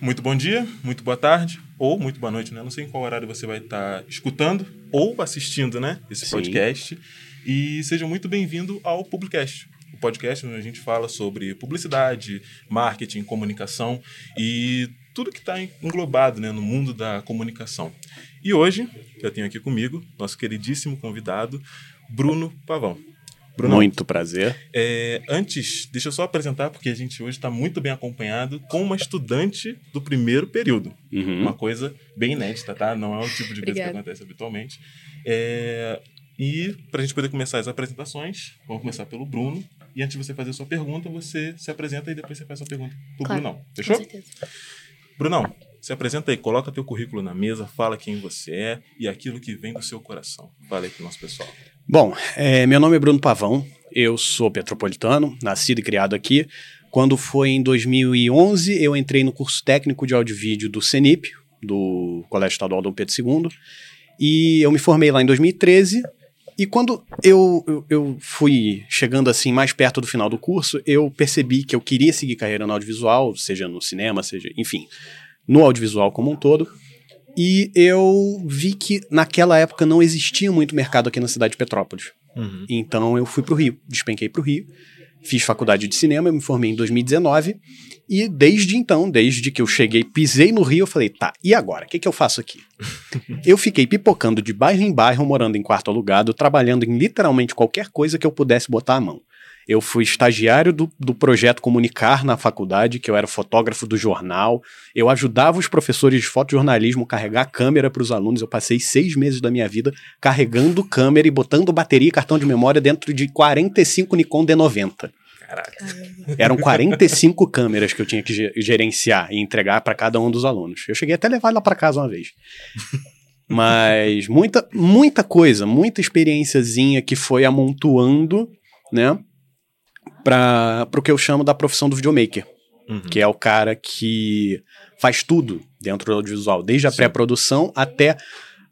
Muito bom dia, muito boa tarde ou muito boa noite, né? Não sei em qual horário você vai estar escutando ou assistindo, né? Esse Sim. podcast. E seja muito bem-vindo ao Publicast. O podcast onde a gente fala sobre publicidade, marketing, comunicação e tudo que está englobado né, no mundo da comunicação. E hoje eu tenho aqui comigo nosso queridíssimo convidado, Bruno Pavão. Bruno, Muito prazer. é, antes, deixa eu só apresentar, porque a gente hoje está muito bem acompanhado com uma estudante do primeiro período. Uhum. Uma coisa bem inédita, tá? Não é o tipo de coisa que acontece habitualmente. É, e para a gente poder começar as apresentações, vamos começar pelo Bruno. E antes de você fazer a sua pergunta, você se apresenta e depois você faz a sua pergunta pro Claro, Brunão. Com Fechou? certeza. Brunão, se apresenta aí, coloca teu currículo na mesa, fala quem você é e aquilo que vem do seu coração. Fala aí pro nosso pessoal. Bom, é, meu nome é Bruno Pavão, eu sou petropolitano, nascido e criado aqui. Quando foi em 2011, eu entrei no curso técnico de áudio e vídeo do CENIP, do Colégio Estadual Dom Pedro II, e eu me formei lá em 2013. E quando eu, eu, eu fui chegando assim mais perto do final do curso, eu percebi que eu queria seguir carreira no audiovisual, seja no cinema, seja, enfim, no audiovisual como um todo. E eu vi que naquela época não existia muito mercado aqui na cidade de Petrópolis. Uhum. Então eu fui pro Rio, despenquei pro Rio, fiz faculdade de cinema, eu me formei em 2019 e desde então, desde que eu cheguei, pisei no Rio, eu falei, tá, e agora? O que, que eu faço aqui? eu fiquei pipocando de bairro em bairro, morando em quarto alugado, trabalhando em literalmente qualquer coisa que eu pudesse botar a mão. Eu fui estagiário do, do projeto Comunicar na faculdade, que eu era fotógrafo do jornal. Eu ajudava os professores de fotojornalismo a carregar câmera para os alunos. Eu passei seis meses da minha vida carregando câmera e botando bateria e cartão de memória dentro de 45 Nikon D90. Caraca. Eram 45 câmeras que eu tinha que ge- gerenciar e entregar para cada um dos alunos. Eu cheguei até a levar lá para casa uma vez. Mas muita, muita coisa, muita experiênciazinha que foi amontoando, né? Para o que eu chamo da profissão do videomaker, Uhum. que é o cara que faz tudo dentro do audiovisual, desde a pré-produção até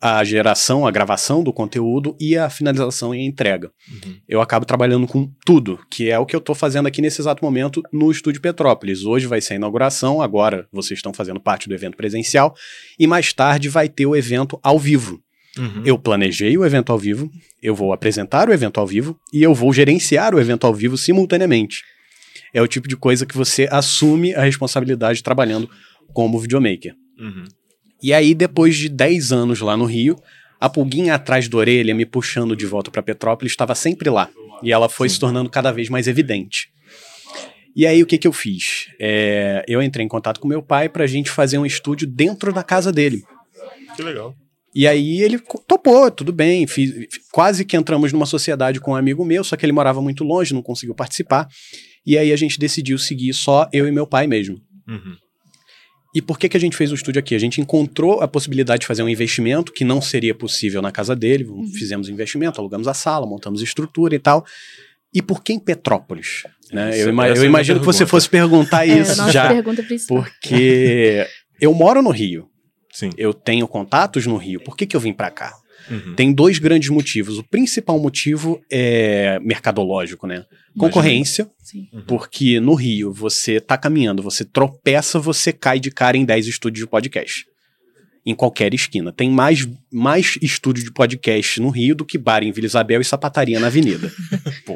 a geração, a gravação do conteúdo e a finalização e a entrega Uhum. eu acabo trabalhando com tudo, que é o que eu estou fazendo aqui nesse exato momento no Estúdio Petrópolis. Hoje vai ser a inauguração, agora vocês estão fazendo parte do evento presencial, e mais tarde vai ter o evento ao vivo. Uhum. Eu planejei o evento ao vivo, eu vou apresentar o evento ao vivo e eu vou gerenciar o evento ao vivo simultaneamente. É o tipo de coisa que você assume a responsabilidade trabalhando como videomaker. Uhum. E aí, depois de 10 anos lá no Rio, a pulguinha atrás da orelha me puxando de volta para Petrópolis estava sempre lá. E ela foi se tornando cada vez mais evidente. E aí, o que, que eu fiz? É, eu entrei em contato com meu pai para a gente fazer um estúdio dentro da casa dele. Que legal. E aí ele topou, tudo bem. fiz- quase que entramos numa sociedade com um amigo meu, só que ele morava muito longe, não conseguiu participar. E aí a gente decidiu seguir só eu e meu pai mesmo. Uhum. E por que, que a gente fez o estúdio aqui? A gente encontrou a possibilidade de fazer um investimento que não seria possível na casa dele. Fizemos investimento, alugamos a sala, montamos estrutura e tal. E por que em Petrópolis? Né? Eu, ima- eu é imagino que você fosse perguntar É, isso nossa já. Porque eu moro no Rio, Sim. eu tenho contatos no Rio. Por que, que eu vim pra cá? Uhum. Tem dois grandes motivos. O principal motivo é mercadológico, né? Concorrência, Sim. Uhum. porque no Rio você tá caminhando, você tropeça, você cai de cara em 10 estúdios de podcast. Em qualquer esquina. Tem mais, mais estúdio de podcast no Rio do que bar em Vila Isabel e sapataria na avenida.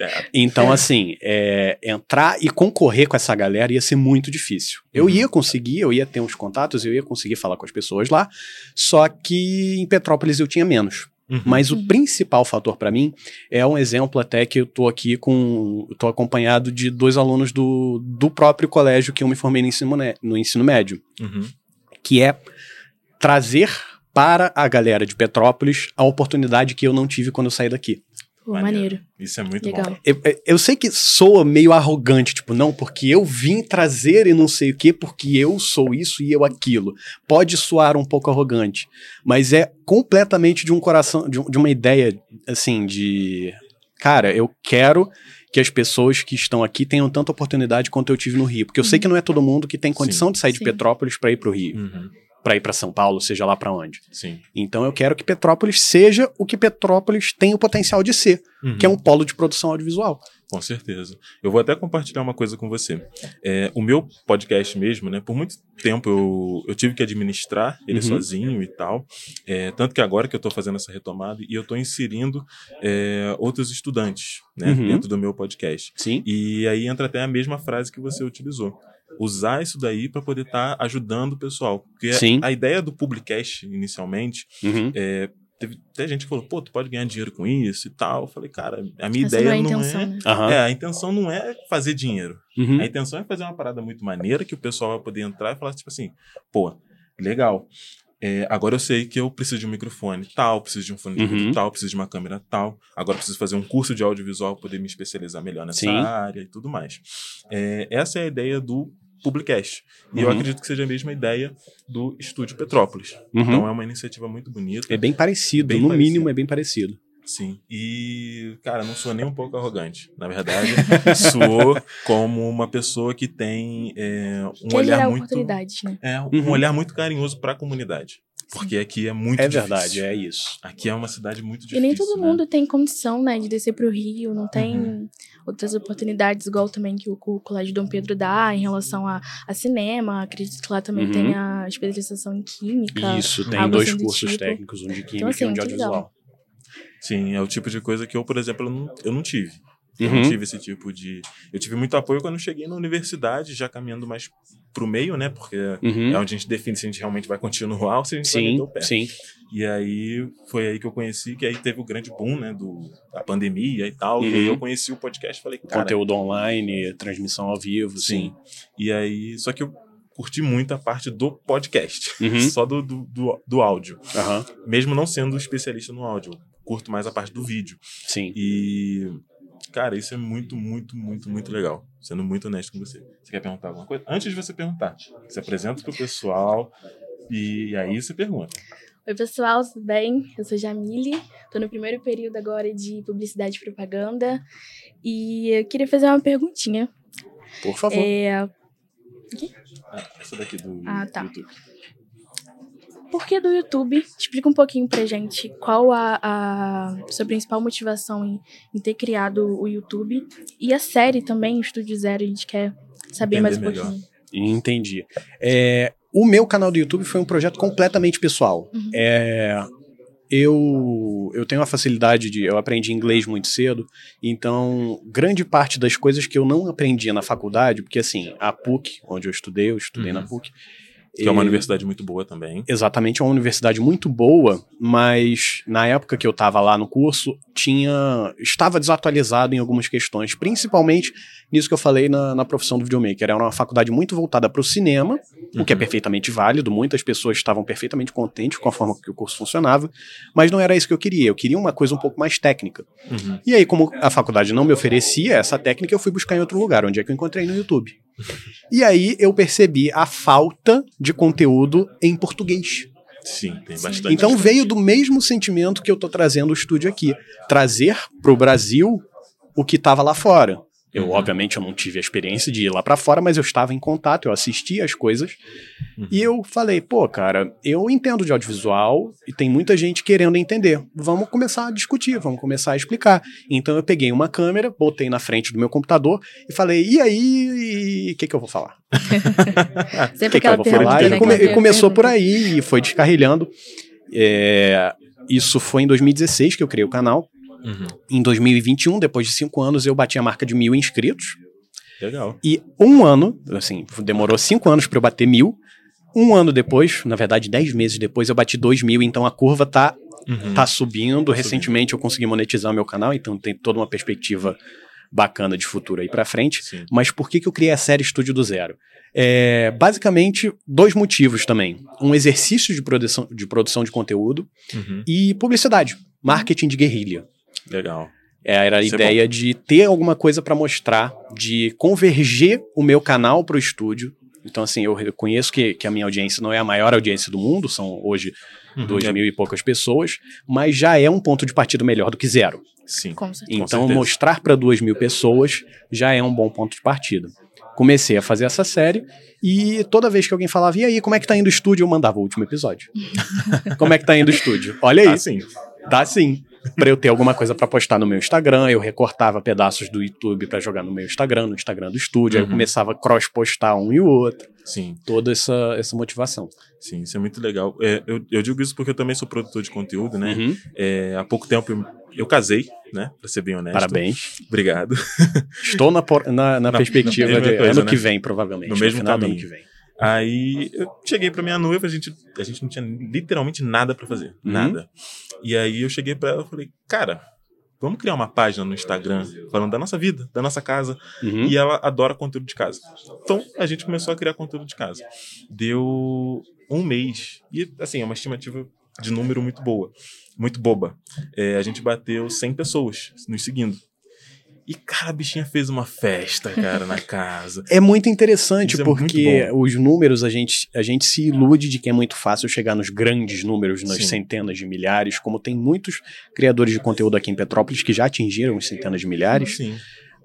É, Então, assim, é, entrar e concorrer com essa galera ia ser muito difícil. Eu Uhum. ia conseguir, eu ia ter uns contatos, eu ia conseguir falar com as pessoas lá, só que em Petrópolis eu tinha menos. uhum. Mas o Uhum. principal fator para mim é um exemplo até que eu tô aqui com. Eu tô acompanhado de dois alunos do, do próprio colégio que eu me formei no ensino, no ensino médio, Uhum. que é trazer para a galera de Petrópolis a oportunidade que eu não tive quando eu saí daqui. Pô, maneiro. Isso é muito Legal. bom. Eu, eu- sei que soa meio arrogante, tipo, não, porque eu vim trazer e não sei o quê, porque eu sou isso e eu aquilo. Pode soar um pouco arrogante, mas é completamente de um coração, de, de uma ideia, assim, de cara, eu quero que as pessoas que estão aqui tenham tanta oportunidade quanto eu tive no Rio. Porque eu sei que não é todo mundo que tem condição Sim. de sair de Sim. Petrópolis para ir para o Rio, Uhum. Para ir para São Paulo, seja lá para onde. Sim. Então eu quero que Petrópolis seja o que Petrópolis tem o potencial de ser, Uhum. que é um polo de produção audiovisual. Com certeza. Eu vou até compartilhar uma coisa com você. É, o meu podcast mesmo, né? Por muito tempo eu, eu tive que administrar ele Uhum. sozinho e tal. É, tanto que agora que eu estou fazendo essa retomada e eu estou inserindo é, outros estudantes né, Uhum. dentro do meu podcast. Sim. E aí entra até a mesma frase que você utilizou. Usar isso daí para poder estar ajudando o pessoal. Porque Sim. a ideia do Publicast, inicialmente, Uhum. é, teve até gente que falou, pô, tu pode ganhar dinheiro com isso e tal. Eu falei, cara, a minha Essa ideia não é a não intenção, é. né? Aham. É, a intenção não é fazer dinheiro. Uhum. A intenção é fazer uma parada muito maneira que o pessoal vai poder entrar e falar, tipo assim, pô, legal. É, agora eu sei que eu preciso de um microfone tal, preciso de um fone de ouvido Uhum. tal, preciso de uma câmera tal. Agora eu preciso fazer um curso de audiovisual para poder me especializar melhor nessa Sim. área e tudo mais. É, essa é a ideia do Publicast. E eu Uhum. acredito que seja a mesma ideia do Estúdio Petrópolis. Uhum. Então é uma iniciativa muito bonita. É bem parecido, Bem no parecido. mínimo é bem parecido. Sim. E, cara, não sou nem um pouco arrogante. Na verdade, sou como uma pessoa que tem é, um Quer olhar muito. né? É, um Uhum. olhar muito carinhoso para a comunidade. Porque aqui é muito É difícil. verdade, é isso. Aqui é uma cidade muito difícil. E nem todo né? mundo tem condição, né, de descer pro Rio, não tem Uhum. Outras oportunidades, igual também que o, o Colégio Dom Pedro dá em relação a, a cinema. Acredito que lá também Uhum. tem a especialização em química. Isso, tem dois assim cursos tipo. técnicos, um de química Então, assim, e um de muito legal. audiovisual. Sim, é o tipo de coisa que eu, por exemplo, eu não, eu não tive. Eu Uhum. não tive esse tipo de. Eu tive muito apoio quando eu cheguei na universidade, já caminhando mais pro meio, né? Porque Uhum. é onde a gente define se a gente realmente vai continuar ou se a gente vai Sim, meter o pé. sim. E aí foi aí que eu conheci, que aí teve o grande boom, né, do, da pandemia e tal. E Uhum. aí eu conheci o podcast e falei, cara, Conteúdo online, transmissão ao vivo, sim. sim. E aí, só que eu curti muito a parte do podcast, Uhum. só do, do, do, do áudio. Mesmo não sendo especialista no áudio, curto mais a parte do vídeo. sim. E, cara, isso é muito, muito, muito, muito legal. Sendo muito honesto com você. Você quer perguntar alguma coisa? Antes de você perguntar, você apresenta pro pessoal e aí você pergunta. Oi, pessoal, tudo bem? Eu sou Jamile, tô no primeiro período agora de publicidade e propaganda. E eu queria fazer uma perguntinha. Por favor. É, Ah, essa daqui do Ah, tá. YouTube. Por que do YouTube? Explica um pouquinho pra gente qual a, a sua principal motivação em, em ter criado o YouTube. E a série também, Estúdio Zero, a gente quer saber mais um Entender melhor. pouquinho. Entendi. É, o meu canal do YouTube foi um projeto completamente pessoal. Uhum. É, eu, eu tenho a facilidade de. Eu aprendi inglês muito cedo, então grande parte das coisas que eu não aprendia na faculdade, porque assim, a PUC, onde eu estudei, eu estudei Uhum. na PUC. Que é uma e- universidade muito boa também. Exatamente, é uma universidade muito boa, mas na época que eu estava lá no curso, tinha estava desatualizado em algumas questões, principalmente nisso que eu falei na, na profissão do videomaker. Era uma faculdade muito voltada para o cinema, o que é Uhum. perfeitamente válido, muitas pessoas estavam perfeitamente contentes com a forma que o curso funcionava, mas não era isso que eu queria, eu queria uma coisa um pouco mais técnica. Uhum. E aí, como a faculdade não me oferecia essa técnica, eu fui buscar em outro lugar, onde é que eu encontrei no YouTube. E aí eu percebi a falta de conteúdo em português. Sim, tem bastante. Então veio do mesmo sentimento que eu tô trazendo o estúdio aqui, trazer pro Brasil o que estava lá fora. Eu, Uhum. obviamente, eu não tive a experiência de ir lá para fora, mas eu estava em contato, eu assistia as coisas. Uhum. E eu falei, pô, cara, eu entendo de audiovisual e tem muita gente querendo entender. Vamos começar a discutir, vamos começar a explicar. Então eu peguei uma câmera, botei na frente do meu computador e falei, e aí, o que, que eu vou falar? O Sempre que, que eu vou falar? né? E, come- aquela e começou por aí e foi descarrilhando. É, isso foi em 2016 que eu criei o canal. Uhum. Em 2021, depois de cinco anos, eu bati a marca de mil inscritos. Legal. E um ano, assim, demorou cinco anos para eu bater mil. Um ano depois, na verdade, dez meses depois, eu bati dois mil. Então a curva tá, Uhum. tá subindo. Recentemente eu consegui monetizar meu canal, então tem toda uma perspectiva bacana de futuro aí pra frente. Sim. Mas por que, que eu criei a série Estúdio do Zero? É, basicamente, dois motivos também. Um exercício de produção de, produção de conteúdo Uhum. e publicidade, marketing de guerrilha. Legal. Era a Isso é ideia de ter alguma coisa para mostrar, de converger o meu canal para o estúdio Então, assim, eu reconheço que, que a minha audiência não é a maior audiência do mundo, são hoje Uhum. dois É, mil e poucas pessoas, mas já é um ponto de partida melhor do que zero. Sim. Com certeza. Então, mostrar para duas mil pessoas já é um bom ponto de partida. Comecei a fazer essa série e toda vez que alguém falava, e aí, como é que tá indo o estúdio? Eu mandava o último episódio. como é que tá indo o estúdio? Olha aí. Ah, sim. Tá sim. Pra eu ter alguma coisa pra postar no meu Instagram, eu recortava pedaços do YouTube pra jogar no meu Instagram, no Instagram do estúdio, aí eu Uhum. começava a cross-postar um e o outro. Sim, Toda essa, essa motivação. sim, isso é muito legal. É, eu, eu digo isso porque eu também sou produtor de conteúdo, né? Uhum. É, há pouco tempo eu, eu casei, né? Pra ser bem honesto. Parabéns. Obrigado. Estou na, por- na, na Na- perspectiva na de coisa, ano né? que vem, provavelmente. No mesmo final do ano caminho. que vem. Aí eu cheguei pra minha noiva, a gente, a gente não tinha literalmente nada pra fazer. Uhum. Nada. E aí eu cheguei pra ela e falei, cara, vamos criar uma página no Instagram falando da nossa vida, da nossa casa. Uhum. E ela adora conteúdo de casa. Então a gente começou a criar conteúdo de casa. Deu um mês. E assim, é uma estimativa de número muito boa, muito boba. É, a gente bateu 100 pessoas nos seguindo. E, cara, a bichinha fez uma festa, cara, na casa. É muito interessante Isso é porque muito os números a gente, a gente se ilude de que é muito fácil chegar nos grandes números, nas Sim. centenas de milhares, como tem muitos criadores de conteúdo aqui em Petrópolis que já atingiram as centenas de milhares. Sim.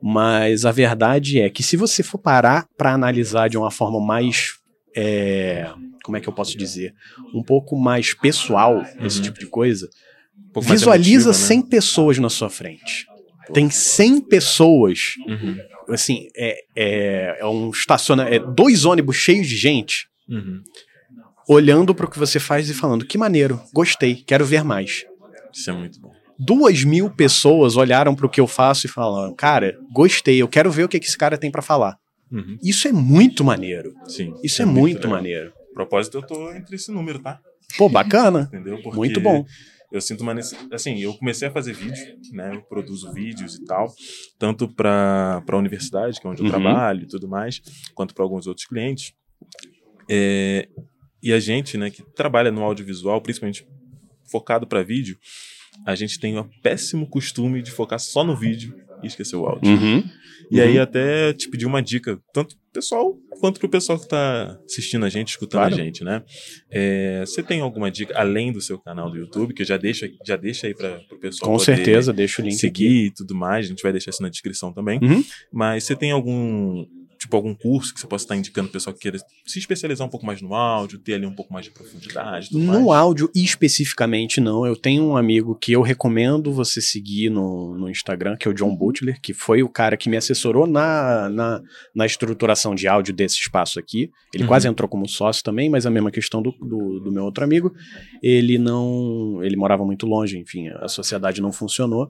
Mas a verdade é que se você for parar para analisar de uma forma mais. é, como é que eu posso dizer? Um pouco mais pessoal, esse Uhum. tipo de coisa. Um Visualiza emotiva, né? 100 pessoas na sua frente. Tem 100 pessoas. Uhum, Assim, é, é, é um estaciona, é dois ônibus cheios de gente uhum. olhando para o que você faz e falando: que maneiro, gostei, quero ver mais. Isso é muito bom. Duas mil pessoas olharam para o que eu faço e falaram: cara, gostei, eu quero ver o que, que esse cara tem para falar. Uhum, Isso é muito maneiro. Sim. Isso é, muito, legal. maneiro. A propósito, eu tô entre esse número, tá? Pô, bacana. Entendeu? Porque Muito bom. Eu sinto uma necessidade. Assim, eu comecei a fazer vídeo, né? Eu produzo vídeos e tal, tanto para a universidade, que é onde eu Uhum. trabalho e tudo mais, quanto para alguns outros clientes. É, e a gente, né, que trabalha no audiovisual, principalmente focado para vídeo, a gente tem o péssimo costume de focar só no vídeo e esquecer o áudio. Uhum. E aí Uhum. até te pedir uma dica, tanto pro pessoal quanto pro pessoal que tá assistindo a gente, escutando Claro. a gente, né? É, você tem alguma dica além do seu canal do YouTube, que eu já deixo, já deixa aí para pro pessoal Com certeza, deixa o link aqui. seguir e tudo mais, a gente vai deixar isso na descrição também. Uhum. Mas você tem algum tipo algum curso que você possa estar indicando pro pessoal que queira se especializar um pouco mais no áudio, ter ali um pouco mais de profundidade, No mais? áudio especificamente, não. Eu tenho um amigo que eu recomendo você seguir no, no Instagram, que é o John Butler, que foi o cara que me assessorou na, na, na estruturação de áudio desse espaço aqui. Ele Uhum. quase entrou como sócio também, mas a mesma questão do, do, do meu outro amigo. Ele não. Ele morava muito longe, enfim, a sociedade não funcionou.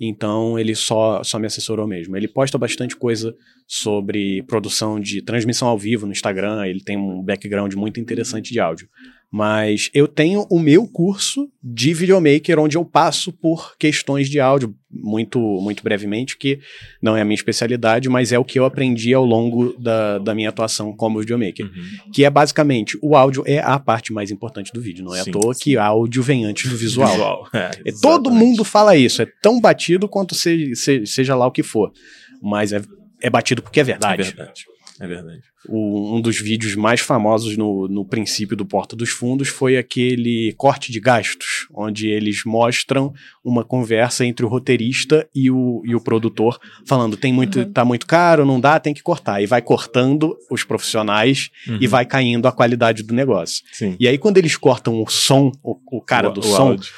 Então ele só, só me assessorou mesmo. Ele posta bastante coisa sobre produção de transmissão ao vivo no Instagram. Ele tem um background muito interessante de áudio. Mas eu tenho o meu curso de videomaker, onde eu passo por questões de áudio, muito, muito brevemente, que não é a minha especialidade, mas é o que eu aprendi ao longo da, da minha atuação como videomaker. Uhum. Que é basicamente, o áudio é a parte mais importante do vídeo. Não é Sim, à toa sim. que áudio vem antes do visual. É, É, todo mundo fala isso, é tão batido quanto se, se- seja lá o que for. Mas é, é batido porque é É verdade. É verdade. O- um dos vídeos mais famosos no, no princípio do Porta dos Fundos foi aquele corte de gastos, onde eles mostram uma conversa entre o roteirista e o, e o produtor, falando: tem muito, Uhum. tá muito caro, não dá, tem que cortar. E vai cortando os profissionais e Uhum. vai caindo a qualidade do negócio. Sim. E aí, quando eles cortam o som, o, o cara O- do o som, áudio.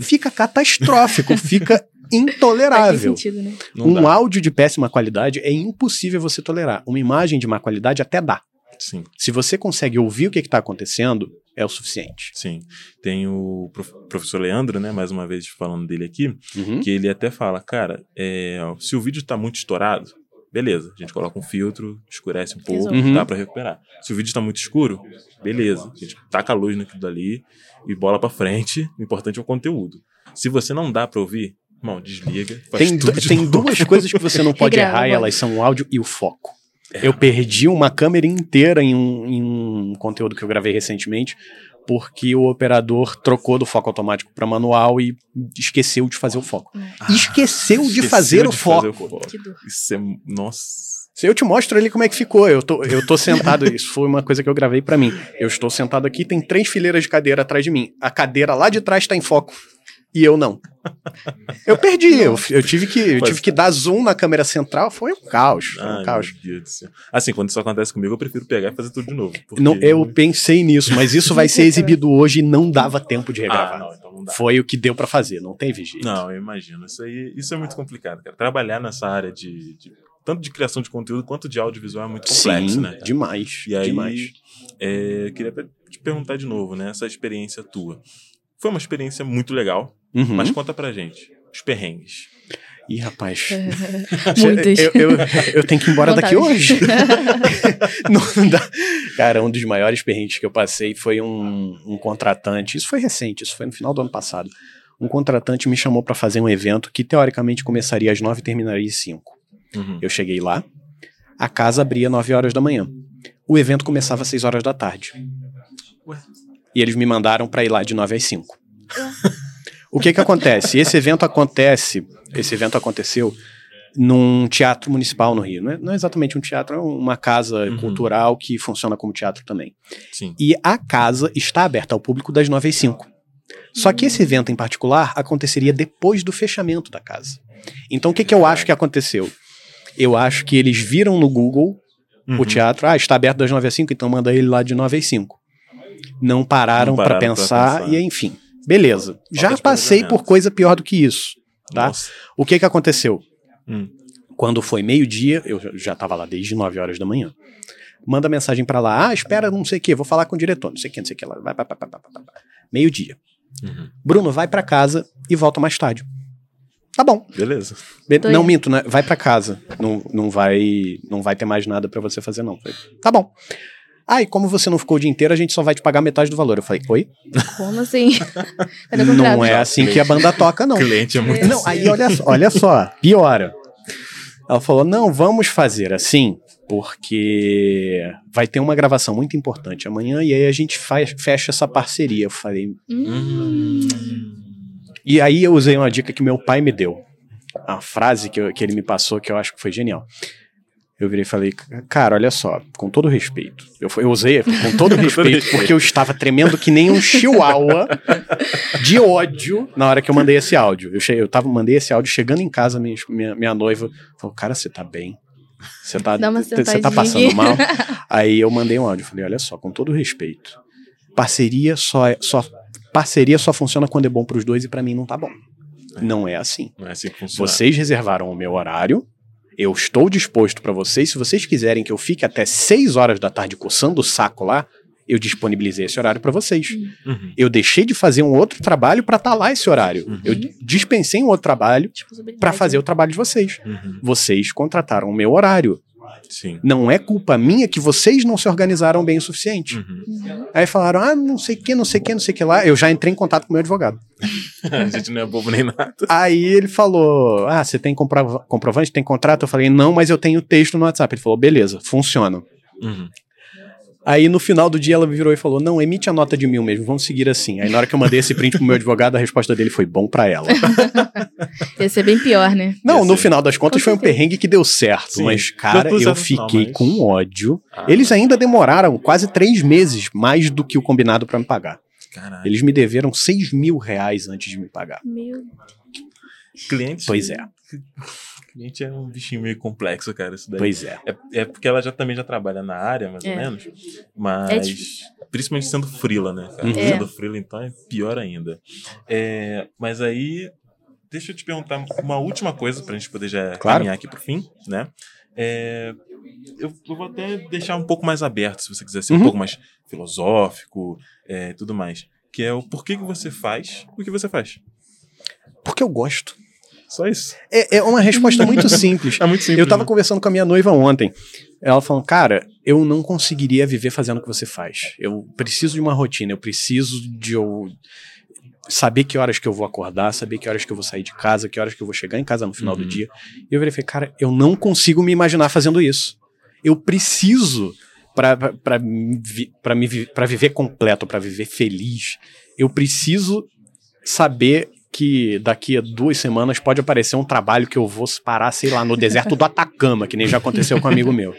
fica catastrófico, fica intolerável. sentido, né? Um dá. áudio de péssima qualidade é impossível você tolerar. Uma imagem de má qualidade até dá. Sim. Se você consegue ouvir o que está acontecendo, é o suficiente. Sim. Tem o prof- professor Leandro, né? Mais uma vez falando dele aqui, Uhum. que ele até fala, cara, é, se o vídeo tá muito estourado, beleza, a gente coloca um filtro, escurece um pouco. Uhum. dá pra recuperar. Se o vídeo tá muito escuro, beleza, a gente taca a luz naquilo dali e bola pra frente. O importante é o conteúdo. Se você não dá pra ouvir, irmão, desliga. Faz Tem, du- de tem novo. duas coisas que você não pode Regrava, errar e elas são o áudio e o foco. É. Eu perdi uma câmera inteira em um, em um conteúdo que eu gravei recentemente porque o operador trocou do foco automático para manual e esqueceu de fazer o foco. Né? esqueceu de Esqueceu fazer o de foco. fazer o foco. Que dor. Isso é. Nossa. Se eu te mostro ali como é que ficou. Eu tô, eu tô sentado, isso foi uma coisa que eu gravei pra mim. Eu estou sentado aqui, tem três fileiras de cadeira atrás de mim. A cadeira lá de trás tá em foco. E eu não. Eu perdi, eu, eu tive que, eu Mas- tive que dar zoom na câmera central, foi um caos, foi um Ai, caos. Assim, quando isso acontece comigo, eu prefiro pegar e fazer tudo de novo. porque- Não, eu pensei nisso, mas isso vai ser exibido hoje e não dava tempo de Ah, regravar. não, então não. Foi o que deu pra fazer, não teve jeito. Não, eu imagino. Isso aí, isso é muito complicado, cara. Trabalhar nessa área de, de- tanto de criação de conteúdo quanto de audiovisual é muito complexo, Sim, né? cara? demais, E aí, demais. é, queria te perguntar de novo, né? Essa experiência tua. Foi uma experiência muito legal, Uhum. mas conta pra gente. Os perrengues. Ih, rapaz. Muitas. Eu, eu, eu tenho que ir embora daqui Vontade. hoje. Não dá. Cara, um dos maiores perrengues que eu passei foi um, um contratante. Isso foi recente, isso foi no final do ano passado. Um contratante me chamou pra fazer um evento que teoricamente começaria às nove e terminaria às cinco. Uhum. Eu cheguei lá, a casa abria nove horas da manhã. O evento começava às seis horas da tarde. Ué? E eles me mandaram pra ir lá de nove às cinco. O que que acontece? Esse evento acontece, esse evento aconteceu num teatro municipal no Rio. Não é, não é exatamente um teatro, é uma casa Uhum. cultural que funciona como teatro também. Sim. E a casa está aberta ao público das 9 às 5. Só que esse evento em particular aconteceria depois do fechamento da casa. Então o que, que eu acho que aconteceu? Eu acho que eles viram no Google Uhum. o teatro, ah, está aberto das 9 às 5, então manda ele lá de 9 às 5. Não pararam, pararam pra pensar, pensar. e enfim. Beleza. Já passei por coisa pior do que isso. Tá? Nossa. O que que aconteceu? Hum. Quando foi meio-dia, eu já estava lá desde 9 horas da manhã. Manda mensagem pra lá, ah, espera, não sei o quê, vou falar com o diretor, não sei o quê, não sei o que lá. Vai, vai, vai, vai, vai, vai, vai. Meio-dia. Uhum. Bruno, vai pra casa e volta mais tarde. Tá bom. Beleza. Be- Tô não indo. minto, né? Vai pra casa. Não, não vai não vai ter mais nada pra você fazer não. Tá bom. Ah, e como você não ficou o dia inteiro, a gente só vai te pagar metade do valor. Eu falei, oi? Como assim? Não é assim que a banda toca, não. Cliente é muito. Não, aí olha, só- olha só, piora. Ela falou: não, vamos fazer assim, porque vai ter uma gravação muito importante amanhã e aí a gente faz, fecha essa parceria. Eu falei. Hum. E aí eu usei uma dica que meu pai me deu. A frase que, eu- que ele me passou que eu acho que foi genial. Eu virei e falei, cara, olha só, com todo respeito. Eu, eu usei com todo respeito respeito. porque eu estava tremendo que nem um chihuahua de ódio na hora que eu mandei esse áudio. Eu, cheguei, eu tava, mandei esse áudio chegando em casa, minha, minha, minha noiva falou, cara, você tá bem? Você tá, você tá passando aqui." mal? Aí eu mandei um áudio, falei, olha só, com todo respeito, parceria só, é- só parceria só funciona quando é bom pros dois e pra mim não tá bom. Não é assim. Não é assim que funciona. Vocês reservaram o meu horário. Eu estou disposto pra vocês. Se vocês quiserem que eu fique até 6 horas da tarde coçando o saco lá, eu disponibilizei esse horário pra vocês. Uhum. Eu deixei de fazer um outro trabalho pra estar lá esse horário. Uhum. Eu dispensei um outro trabalho pra fazer né? o trabalho de vocês. Uhum. Vocês contrataram o meu horário. Sim. Não é culpa minha que vocês não se organizaram bem o suficiente. Uhum. Uhum. Aí falaram, ah, não sei o que, não sei o que, não sei o que lá. Eu já entrei em contato com o meu advogado. A gente não é bobo nem nada. Aí ele falou: Ah, você tem comprova- comprovante, tem contrato? Eu falei: Não, mas eu tenho texto no WhatsApp. Ele falou: Beleza, funciona. Uhum. Aí no final do dia ela me virou e falou: Não, emite a nota de mil mesmo, vamos seguir assim. Aí na hora que eu mandei esse print pro meu advogado, a resposta dele foi bom pra ela. Ia ser bem pior, né? Não, no ser. final das contas Com foi um perrengue que deu certo, Sim, mas cara, eu fiquei mas- com ódio. Ah, Eles ainda demoraram quase três meses mais do que o combinado pra me pagar. Caralho. Eles me deveram seis mil reais antes de me pagar. Meu Cliente. Pois é, Cliente é um bichinho meio complexo, cara. Isso daí. pois é. É, é porque ela já também já trabalha na área, mais ou É. menos. Mas. É principalmente sendo frila, né? Cara? Uhum. Sendo frila, então é pior ainda. É, mas aí. Deixa eu te perguntar uma última coisa pra gente poder já Claro. caminhar aqui pro fim, né? É, eu, eu vou até deixar um pouco mais aberto, se você quiser ser um Uhum. pouco mais filosófico e tudo mais. Que é o porquê que você faz o que você faz. Porque eu gosto. Só isso. É, é uma resposta muito simples. É muito simples. Eu tava né? conversando com a minha noiva ontem. Ela falou, cara, eu não conseguiria viver fazendo o que você faz. Eu preciso de uma rotina, eu preciso de eu saber que horas que eu vou acordar, saber que horas que eu vou sair de casa, que horas que eu vou chegar em casa no final Uhum. do dia. E eu falei, cara, eu não consigo me imaginar fazendo isso. Eu preciso para para vi, me pra viver completo, para viver feliz. Eu preciso saber que daqui a duas semanas pode aparecer um trabalho que eu vou parar, sei lá, no deserto do Atacama, que nem já aconteceu com um amigo meu.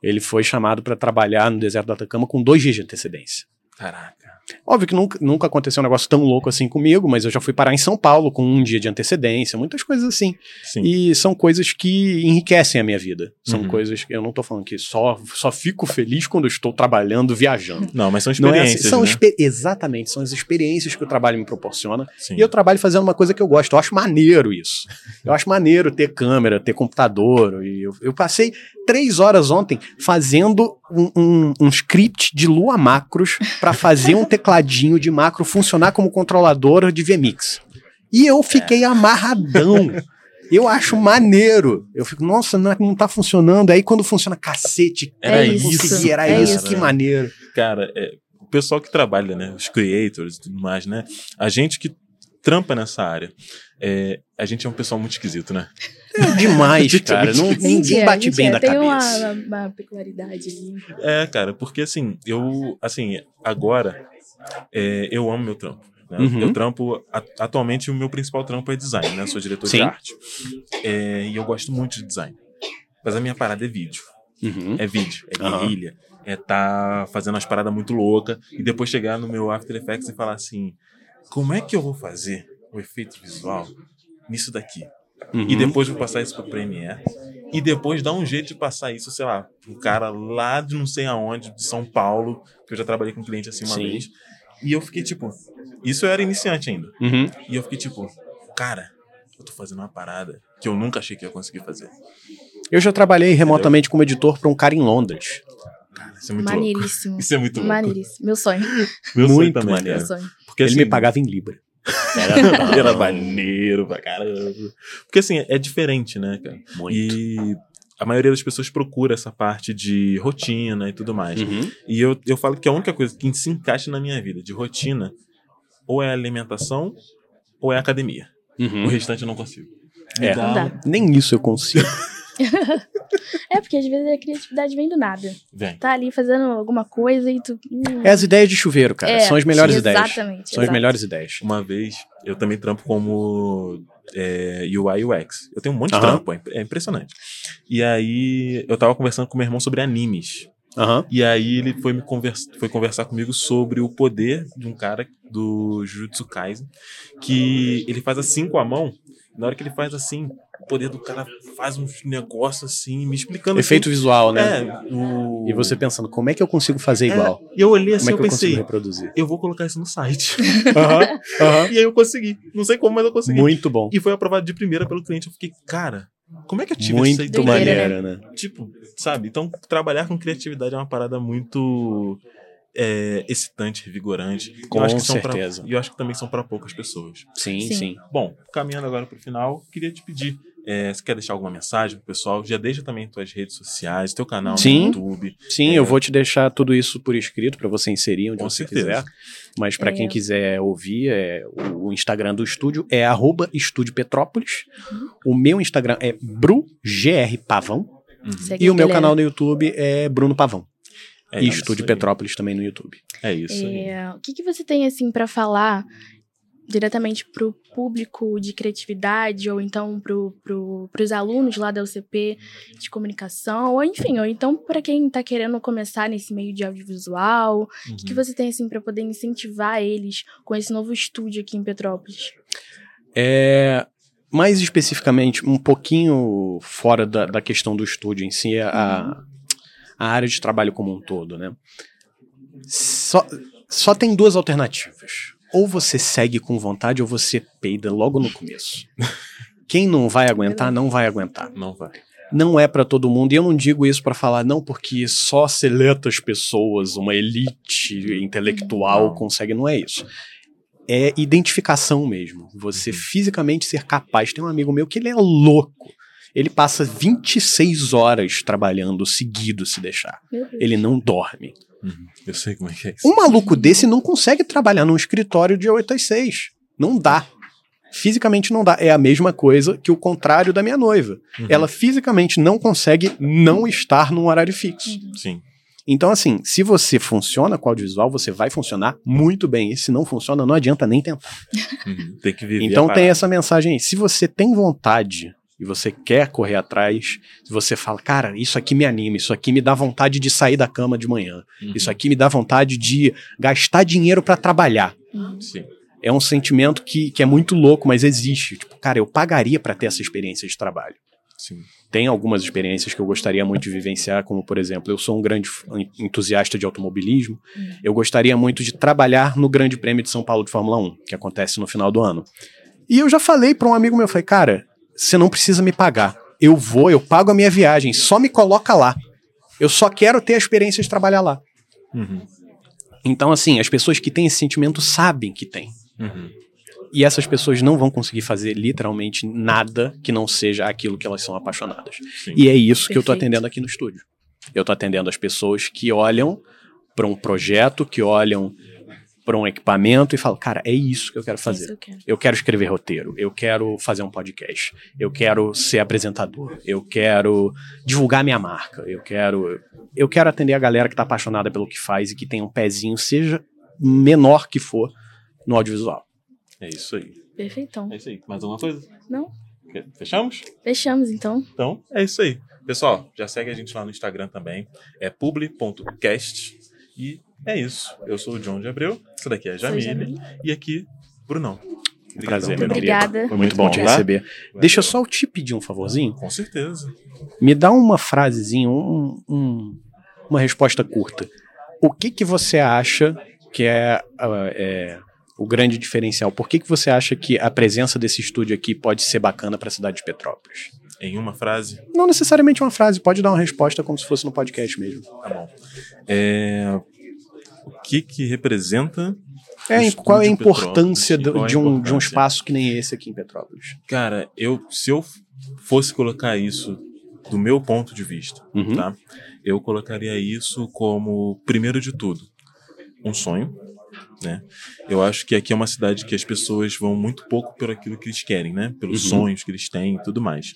Ele foi chamado para trabalhar no deserto do Atacama com dois dias de antecedência. Caraca. Óbvio que nunca, nunca aconteceu um negócio tão louco assim comigo, mas eu já fui parar em São Paulo com um dia de antecedência, muitas coisas assim. Sim. E são coisas que enriquecem a minha vida. São Uhum. coisas que eu não tô falando que só, só fico feliz quando eu estou trabalhando, viajando. Não, mas são Não é assim, experiências, são né? expe- exatamente, são as experiências que o trabalho me proporciona. Sim. E eu trabalho fazendo uma coisa que eu gosto. Eu acho maneiro isso. Eu acho maneiro ter câmera, ter computador. E eu, eu passei três horas ontem fazendo um, um- um script de Lua Macros para fazer um tecladinho de macro funcionar como controlador de VMix. E eu fiquei amarradão. Eu acho maneiro. Eu fico, nossa, não, é- não tá funcionando. Aí quando funciona, cacete, Era É isso. consegui, era é isso, isso. que maneiro. Cara, é, o pessoal que trabalha, né? Os creators e tudo mais, né? A gente que trampa nessa área. é, a gente é um pessoal muito esquisito, né? É demais, cara. é Não- ninguém Mentira, bate bem da Tem uma, cabeça. uma, uma peculiaridade ali. É, cara, porque assim, eu, assim, agora, é, eu amo meu trampo. né? Uhum. Eu trampo, a- atualmente o meu principal trampo é design, né? Eu sou diretor Sim. de arte. É, e eu gosto muito de design. Mas a minha parada é vídeo. Uhum. É vídeo, é guerrilha. É tá fazendo umas paradas muito loucas e depois chegar no meu After Effects e falar assim: como é que eu vou fazer o efeito visual nisso daqui? Uhum. E depois vou passar isso pro Premiere. E depois dar um jeito de passar isso, sei lá, um cara lá de não sei aonde, de São Paulo, que eu já trabalhei com um cliente assim uma Sim. vez. E eu fiquei tipo, isso eu era iniciante ainda. Uhum. E eu fiquei tipo, cara, eu tô fazendo uma parada que eu nunca achei que ia conseguir fazer. Eu já trabalhei remotamente como editor para um cara em Londres. Cara, isso é muito louco. Maneiríssimo. Isso é muito louco. Maneiríssimo. Meu sonho. Meu sonho Muito também, maneiro. Meu sonho. Porque, Ele assim, me pagava em Libra. Era, era maneiro pra caramba. Porque assim, é diferente, né, cara? Muito. E a maioria das pessoas procura essa parte de rotina e tudo mais. Uhum. E eu, eu falo que a única coisa que se encaixa na minha vida de rotina ou é alimentação ou é academia. Uhum. O restante eu não consigo. É. Não dá. Nem isso eu consigo. É, porque às vezes a criatividade vem do nada. Vem. Tá ali fazendo alguma coisa e tu. hum, É as ideias de chuveiro, cara. é, São as melhores sim, ideias. Exatamente. São as melhores ideias. Uma vez eu também trampo como é, UI UX. Eu tenho um monte de trampo, é é impressionante. E aí eu tava conversando com meu irmão sobre animes. Aham. E aí ele foi me conversa, foi conversar comigo sobre o poder de um cara do Jujutsu Kaisen, que ele faz assim com a mão, na hora que ele faz assim, o poder do cara faz uns negócios assim, me explicando Efeito assim, visual, né? É, o... E você pensando, como é que eu consigo fazer É, igual? E eu olhei assim, Como é eu que eu consigo pensei, reproduzir? eu vou colocar isso no site. E aí eu consegui. Não sei como, mas eu consegui. Muito bom. E foi aprovado de primeira pelo cliente. Eu fiquei, cara, como é que eu tive essa Muito ideia? Doideira, maneiro, né? Tipo, sabe? Então, trabalhar com criatividade é uma parada muito é, excitante, revigorante. E eu Com acho que são certeza. E eu acho que também são para poucas pessoas. Sim, Sim. sim. Bom, caminhando agora para o final, queria te pedir. é, você quer deixar alguma mensagem pro pessoal? Já deixa também tuas redes sociais, teu canal Sim. no YouTube. Sim, É. eu vou te deixar tudo isso por escrito para você inserir onde Com você certeza. quiser. Mas para É. quem quiser ouvir, é, o Instagram do estúdio é arroba Estúdio Petrópolis. O meu Instagram é BruGRPavão. Uhum. Segue E o meu galera. canal no YouTube é Bruno Pavão. É e aí. Petrópolis também no YouTube. É isso aí. É, o que, que você tem assim para falar diretamente pro público de criatividade ou então pro, pro, pros alunos lá da UCP de comunicação ou enfim ou então para quem tá querendo começar nesse meio de audiovisual o que, Uhum. que você tem assim para poder incentivar eles com esse novo estúdio aqui em Petrópolis É, mais especificamente, um pouquinho fora da, da questão do estúdio em si, é a, a área de trabalho como um todo, né? Só, só tem duas alternativas. Ou você segue com vontade ou você peida logo no começo. Quem não vai aguentar, não vai aguentar. Não vai. Não é pra todo mundo. E eu não digo isso pra falar, não, porque só seletas pessoas, uma elite intelectual Não. consegue. Não é isso. É identificação mesmo. Você Uhum. fisicamente ser capaz. Tem um amigo meu que ele é louco. Ele passa 26 horas trabalhando seguido se deixar. Ele não dorme. Uhum. Eu sei como é que é isso. Um maluco desse não consegue trabalhar num escritório de 8 às 6. Não dá. Fisicamente não dá. É a mesma coisa que o contrário da minha noiva. Uhum. Ela fisicamente não consegue não estar num horário fixo. Sim. Então, assim, se você funciona com audiovisual, você vai funcionar muito bem. E se não funciona, não adianta nem tentar. Uhum. Tem que viver. Então a tem essa mensagem aí. Se você tem vontade e você quer correr atrás, se você fala, cara, isso aqui me anima, isso aqui me dá vontade de sair da cama de manhã, Uhum. isso aqui me dá vontade de gastar dinheiro pra trabalhar. Uhum. Sim. É um sentimento que, que é muito louco, mas existe. Tipo, cara, eu pagaria pra ter essa experiência de trabalho. Sim. Tem algumas experiências que eu gostaria muito de vivenciar, como por exemplo, eu sou um grande entusiasta de automobilismo. Eu gostaria muito de trabalhar no Grande Prêmio de São Paulo de Fórmula 1, que acontece no final do ano. E eu já falei para um amigo meu, falei, cara, você não precisa me pagar. Eu vou, eu pago a minha viagem, só me coloca lá. Eu só quero ter a experiência de trabalhar lá. Uhum. Então, assim, as pessoas que têm esse sentimento sabem que tem. Uhum. E essas pessoas não vão conseguir fazer literalmente nada que não seja aquilo que elas são apaixonadas. Sim. E é isso que eu tô Perfeito. atendendo aqui no estúdio. Eu tô atendendo as pessoas que olham para um projeto, que olham para um equipamento e falam, cara, é isso que eu quero Isso fazer. eu quero. Eu quero escrever roteiro, eu quero fazer um podcast, eu quero ser apresentador, eu quero divulgar minha marca, eu quero eu quero atender a galera que tá apaixonada pelo que faz e que tem um pezinho, seja menor que for, no audiovisual. É isso aí. Perfeitão. É isso aí. Mais alguma coisa? Não? Fechamos? Fechamos, então. Então, é isso aí. Pessoal, já segue a gente lá no Instagram também. É publi.cast. E é isso. Eu sou o John de Abreu. Essa daqui é a Jamile. E aqui, Brunão. Prazer, meu Brunão. querido. Obrigada. Foi muito bom te receber. Deixa eu só eu te pedir um favorzinho. Com certeza. Me dá uma frasezinha, um- um- uma resposta curta. O que que você acha que é, ah, é o grande diferencial? Por que que você acha que a presença desse estúdio aqui pode ser bacana para a cidade de Petrópolis? Em uma frase, Não necessariamente uma frase, pode dar uma resposta como se fosse no podcast mesmo. tá bom. É, O que que representa É, qual é a importância do- qual é de, um, de um espaço que nem esse aqui em Petrópolis? Cara, eu se eu fosse colocar isso do meu ponto de vista, Uhum. tá? Eu colocaria isso como primeiro de tudo, um sonho, né? Eu acho que aqui é uma cidade que as pessoas vão muito pouco pelo aquilo que eles querem, né? Pelos Uhum. sonhos que eles têm e tudo mais.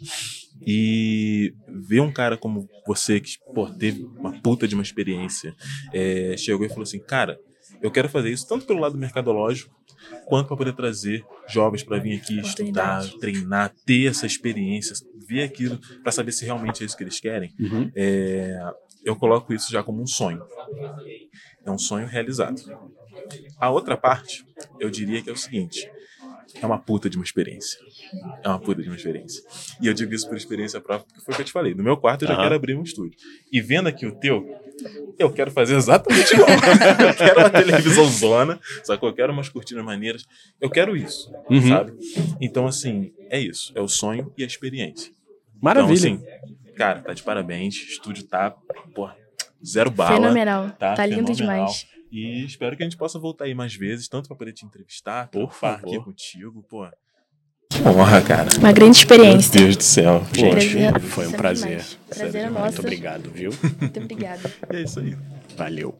E ver um cara como você que pô, teve uma puta de uma experiência, é, chegou e falou assim, cara, eu quero fazer isso tanto pelo lado mercadológico quanto para poder trazer jovens para vir aqui estudar, treinar, ter essa experiência, ver aquilo para saber se realmente é isso que eles querem. Uhum. É, eu coloco isso já como um sonho. É um sonho realizado. A outra parte, eu diria que é o seguinte: é uma puta de uma experiência. É uma puta de uma experiência. E eu digo isso por experiência própria, porque foi o que eu te falei. No meu quarto eu já Aham. quero abrir um estúdio. E vendo aqui o teu, eu quero fazer exatamente igual. eu quero uma televisão zona, só que eu quero umas cortinas maneiras. Eu quero isso, Uhum. sabe? Então, assim, é isso. É o sonho e a experiência. Maravilha. Então, assim, cara, tá de parabéns. O estúdio tá, porra, zero bala. Fenomenal. Tá, Tá, lindo fenomenal. demais. E espero que a gente possa voltar aí mais vezes, tanto pra poder te entrevistar, Por falar aqui favor. contigo, pô. Que honra, cara. Uma grande experiência. Meu Deus do céu. Gente, Prazer- foi um prazer. demais. Prazer é Sério, nosso. Muito obrigado, viu? Muito obrigada. É isso aí. Valeu.